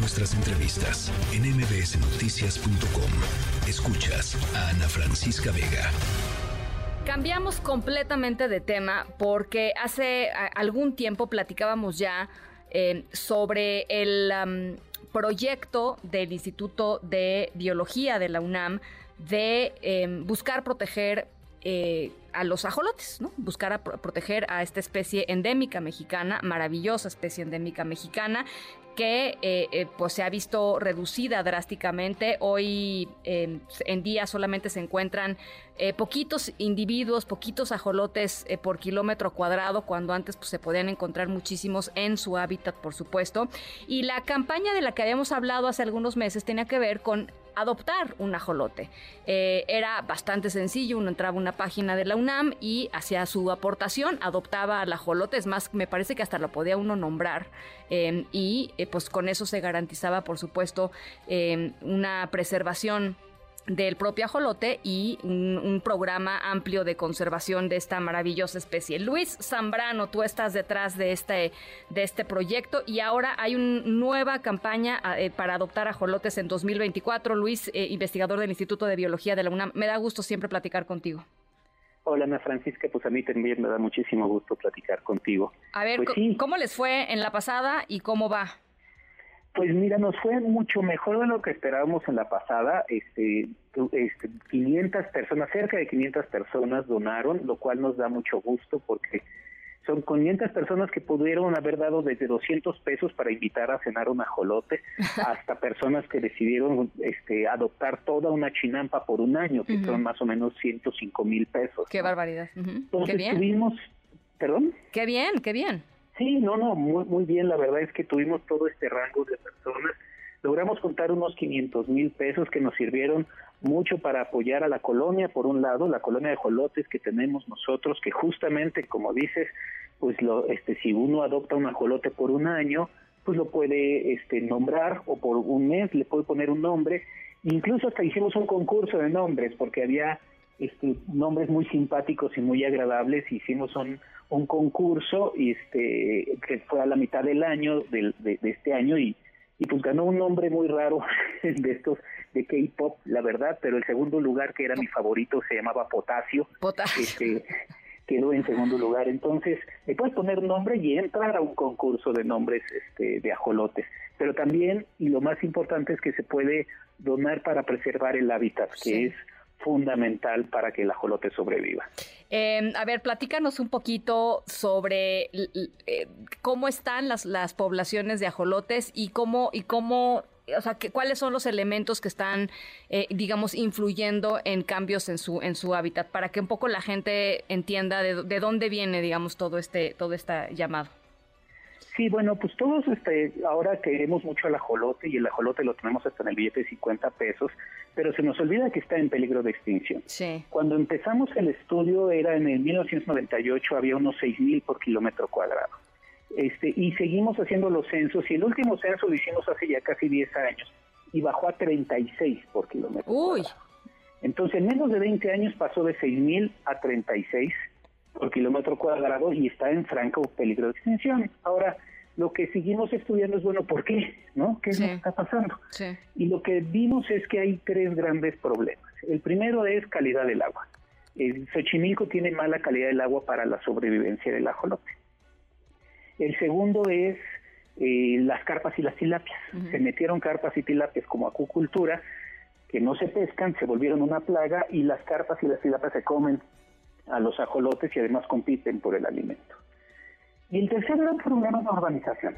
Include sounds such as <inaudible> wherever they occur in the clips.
nuestras entrevistas en mbsnoticias.com. Escuchas a Ana Francisca Vega. Cambiamos completamente de tema porque hace algún tiempo platicábamos ya eh, sobre el proyecto del Instituto de Biología de la UNAM de em, buscar proteger eh, a los ajolotes. Buscar proteger a esta especie endémica mexicana, maravillosa especie endémica mexicana, que eh, eh, pues se ha visto reducida drásticamente. Hoy en día solamente se encuentran poquitos individuos, poquitos ajolotes por kilómetro cuadrado, cuando antes pues, se podían encontrar muchísimos en su hábitat, por supuesto. Y la campaña de la que habíamos hablado hace algunos meses tenía que ver con adoptar un ajolote. Eh, era bastante sencillo, uno entraba a una página de la UNAM y hacía su aportación, adoptaba al ajolote, es más, me parece que hasta lo podía uno nombrar eh, y eh, pues con eso se garantizaba, por supuesto, una preservación del propio ajolote y un, programa amplio de conservación de esta maravillosa especie. Luis Zambrano, tú estás detrás de este, de este proyecto y ahora hay una nueva campaña eh, para adoptar ajolotes en 2024. Luis, eh, investigador del Instituto de Biología de la UNAM, me da gusto siempre platicar contigo. Hola Ana Francisca, pues a mí también me da muchísimo gusto platicar contigo. A ver, pues ¿cómo les fue en la pasada y cómo va? Pues mira, nos fue mucho mejor de lo que esperábamos en la pasada. Este, este, 500 personas, cerca de 500 personas donaron, lo cual nos da mucho gusto porque son 500 personas que pudieron haber dado desde 200 pesos para invitar a cenar un ajolote <laughs> hasta personas que decidieron este, adoptar toda una chinampa por un año, que son más o menos 105 mil pesos. Qué barbaridad. Entonces tuvimos, perdón. Qué bien, qué bien. Sí, no, no, muy, muy bien. La verdad es que tuvimos todo este rango de personas. Logramos contar unos 500 mil pesos que nos sirvieron mucho para apoyar a la colonia, por un lado, la colonia de jolotes que tenemos nosotros, que justamente, como dices, pues lo, este, si uno adopta un ajolote por un año, pues lo puede este, nombrar o por un mes le puede poner un nombre. Incluso hasta hicimos un concurso de nombres porque había este, nombres muy simpáticos y muy agradables. Hicimos un, un concurso este, que fue a la mitad del año, de, este año, y, y pues ganó un nombre muy raro <laughs> de estos de K-pop, la verdad, pero el segundo lugar, que era mi favorito, se llamaba Potasio. Potasio. Este, quedó en segundo lugar. Entonces, le puedes poner nombre y entrar a un concurso de nombres este, de ajolotes. Pero también, y lo más importante es que se puede donar para preservar el hábitat, que es fundamental para que el ajolote sobreviva. Em, a ver, platícanos un poquito sobre eh, cómo están las, las poblaciones de ajolotes y cómo, y cómo o sea, que, cuáles son los elementos que están, eh, digamos, influyendo en cambios en su en su hábitat, para que un poco la gente entienda de, de dónde viene, digamos, todo este todo este llamado. Sí, bueno, pues todos este, ahora queremos mucho al ajolote y el ajolote lo tenemos hasta en el billete de 50 pesos, pero se nos olvida que está en peligro de extinción. Sí. Cuando empezamos el estudio era en el 1998, había unos 6.000 por kilómetro cuadrado. Este, y seguimos haciendo los censos y el último censo lo hicimos hace ya casi 10 años y bajó a 36 por kilómetro. Uy. Entonces, en menos de 20 años pasó de 6.000 a 36 por kilómetro cuadrado y está en franco peligro de extinción. Ahora, lo que seguimos estudiando es, bueno, ¿por qué? ¿No? ¿Qué es lo que está pasando? Y lo que vimos es que hay tres grandes problemas. El primero es calidad del agua. El Xochimilco tiene mala calidad del agua para la sobrevivencia del ajolote. El segundo es eh, las carpas y las tilapias. Se metieron carpas y tilapias como acucultura, que no se pescan, se volvieron una plaga y las carpas y las tilapias se comen a los ajolotes y además compiten por el alimento. Y el tercer gran problema es la urbanización.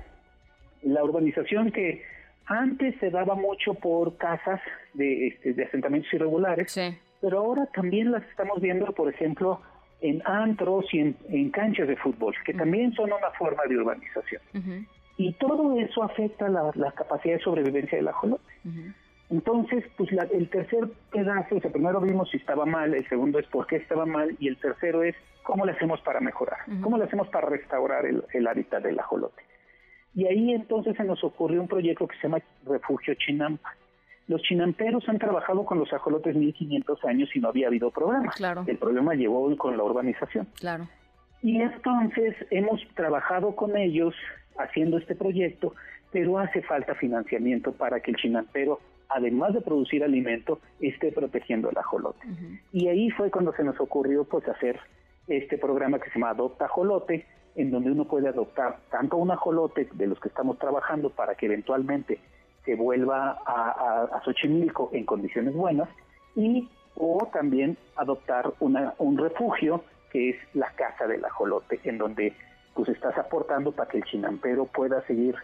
La urbanización que antes se daba mucho por casas de, este, de asentamientos irregulares, pero ahora también las estamos viendo, por ejemplo, en antros y en, canchas de fútbol, que también son una forma de urbanización. Y todo eso afecta la, capacidad de sobrevivencia del ajolote. Entonces, pues el tercer pedazo, o sea, primero vimos si estaba mal, el segundo es por qué estaba mal y el tercero es cómo le hacemos para mejorar, cómo le hacemos para restaurar el, el, hábitat del ajolote. Y ahí entonces se nos ocurrió un proyecto que se llama Refugio Chinampa. Los chinamperos han trabajado con los ajolotes 1500 años y no había habido problema. Claro. El problema llegó con la urbanización. Claro. Y entonces hemos trabajado con ellos haciendo este proyecto pero hace falta financiamiento para que el chinampero, además de producir alimento, esté protegiendo el ajolote. Y ahí fue cuando se nos ocurrió pues hacer este programa que se llama Adopta Ajolote, en donde uno puede adoptar tanto un ajolote de los que estamos trabajando para que eventualmente se vuelva a, a, Xochimilco en condiciones buenas y o también adoptar una, un refugio que es la casa del ajolote en donde pues estás aportando para que el chinampero pueda seguir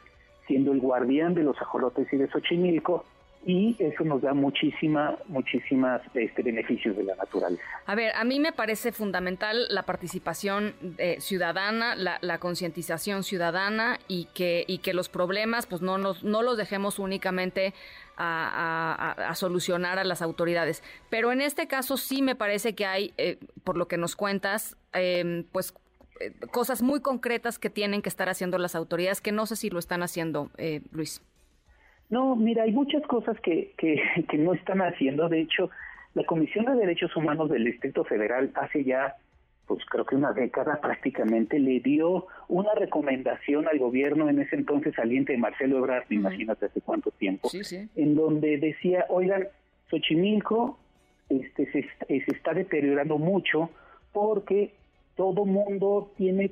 siendo el guardián de los ajolotes y de Xochimilco y eso nos da muchísima, muchísimas este, beneficios de la naturaleza. A ver, a mí me parece fundamental la participación eh, ciudadana, la, concientización ciudadana y que, y que los problemas pues no, nos, no los dejemos únicamente a, solucionar a las autoridades. Pero en este caso sí me parece que hay, eh, por lo que nos cuentas, em, pues eh, cosas muy concretas que tienen que estar haciendo las autoridades, que no sé si lo están haciendo, Luis. No, mira, hay muchas cosas que, que, <laughs> que no están haciendo. De hecho, la Comisión de Derechos Humanos del Distrito Federal hace ya, pues creo que una década prácticamente, le dio una recomendación al gobierno en ese entonces saliente de Marcelo Ebrard, imagínate hace cuánto tiempo, en donde decía, oigan, Xochimilco este, se, se está deteriorando mucho porque todo mundo tiene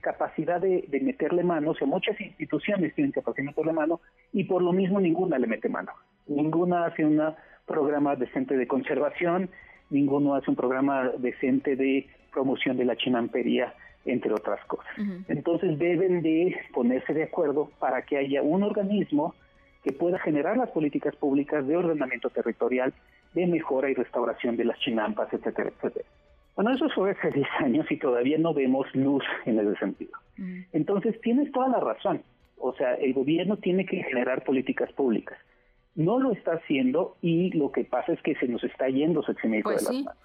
capacidad de, meterle mano, o sea, muchas instituciones tienen capacidad de meterle mano y por lo mismo ninguna le mete mano. Ninguna hace un programa decente de conservación, ninguno hace un programa decente de promoción de la chinampería, entre otras cosas. Entonces deben de ponerse de acuerdo para que haya un organismo que pueda generar las políticas públicas de ordenamiento territorial, de mejora y restauración de las chinampas, etcétera, etcétera. Bueno, eso fue hace 10 años y todavía no vemos luz en ese sentido. Mm. Entonces, tienes toda la razón. O sea, el gobierno tiene que generar políticas públicas. No lo está haciendo y lo que pasa es que se nos está yendo Xochimilco pues de las manos.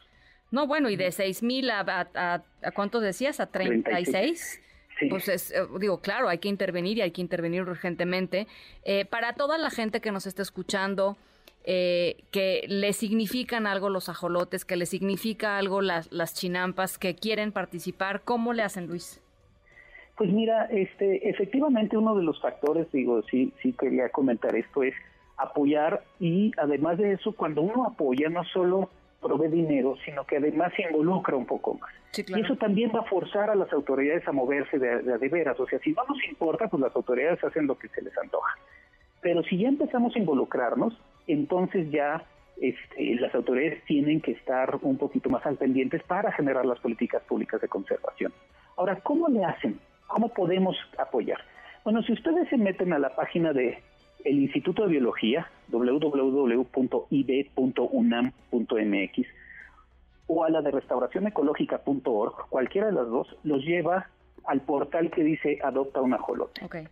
No, bueno, y de 6 mil a, a, a, cuántos decías? ¿A 36? Sí. Pues es, eh, digo, claro, hay que intervenir y hay que intervenir urgentemente. Eh, para toda la gente que nos está escuchando, eh, que le significan algo los ajolotes, que le significa algo las, las chinampas, que quieren participar, ¿cómo le hacen, Luis? Pues mira, este, efectivamente uno de los factores, digo, sí, sí quería comentar esto, es apoyar y además de eso, cuando uno apoya no solo provee dinero, sino que además se involucra un poco más. Y eso también va a forzar a las autoridades a moverse de, de, de, veras. O sea, si no nos importa, pues las autoridades hacen lo que se les antoja. Pero si ya empezamos a involucrarnos, entonces ya este, las autoridades tienen que estar un poquito más al pendientes para generar las políticas públicas de conservación. Ahora, ¿cómo le hacen? ¿Cómo podemos apoyar? Bueno, si ustedes se meten a la página de el Instituto de Biología, www.ib.unam.mx, o a la de restauracionecológica.org, cualquiera de las dos, los lleva al portal que dice Adopta un ajolote. Okay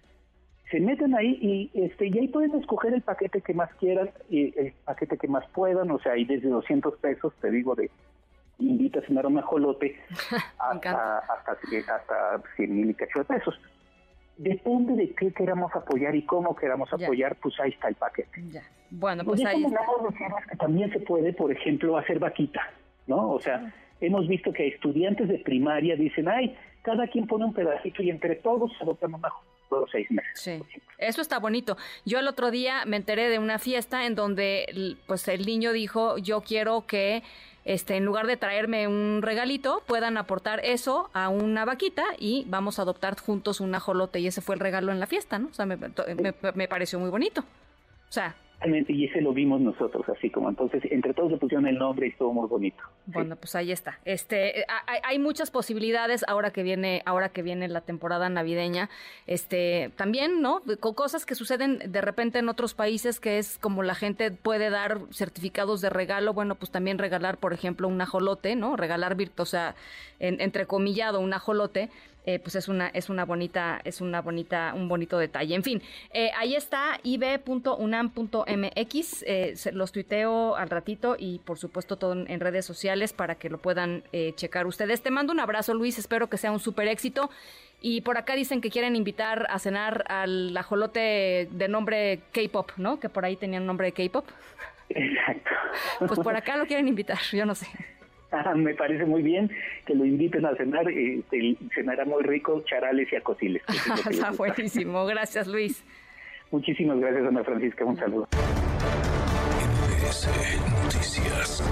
se meten ahí y este y ahí pueden escoger el paquete que más quieran y el paquete que más puedan, o sea, hay desde 200 pesos, te digo, de invita a cenar un ajolote <laughs> hasta, hasta, hasta 100 mil y cacho de pesos. Depende de qué queramos apoyar y cómo queramos apoyar, pues ahí está el paquete. Ya. Bueno, pues, ahí está. que también se puede, por ejemplo, hacer vaquita, ¿no? O sea, hemos visto que estudiantes de primaria dicen, ay, cada quien pone un pedacito y entre todos adoptan un ajolote seis meses. Sí, eso está bonito. Yo el otro día me enteré de una fiesta en donde pues el niño dijo, yo quiero que este, en lugar de traerme un regalito, puedan aportar eso a una vaquita y vamos a adoptar juntos un ajolote. Y ese fue el regalo en la fiesta, ¿no? O sea, me, me pareció muy bonito. O sea, y ese lo vimos nosotros, así como entonces entre todos le pusieron el nombre y estuvo muy bonito. Bueno, pues ahí está. Este, eh, hay, muchas posibilidades ahora que viene, ahora que viene la temporada navideña. Este, también, ¿no? Con cosas que suceden de repente en otros países, que es como la gente puede dar certificados de regalo. Bueno, pues también regalar, por ejemplo, un ajolote, ¿no? Regalar, o sea, en, entrecomillado, un ajolote eh, pues es una, es una bonita, es una bonita, un bonito detalle. En fin, eh, ahí está ib.unam.mx, eh, los tuiteo al ratito y por supuesto todo en, redes sociales para que lo puedan checar ustedes. Te mando un abrazo, Luis, espero que sea un súper éxito. Y por acá dicen que quieren invitar a cenar al ajolote de nombre K-pop, ¿no? Que por ahí tenían nombre de K-pop. Exacto. Pues por acá lo quieren invitar, yo no sé. <laughs> me parece muy bien que lo inviten a cenar, eh, cenará muy rico, charales y acosiles. <laughs> Está buenísimo, gracias Luis. Muchísimas gracias, Ana Francisca. Un saludo. Noticias.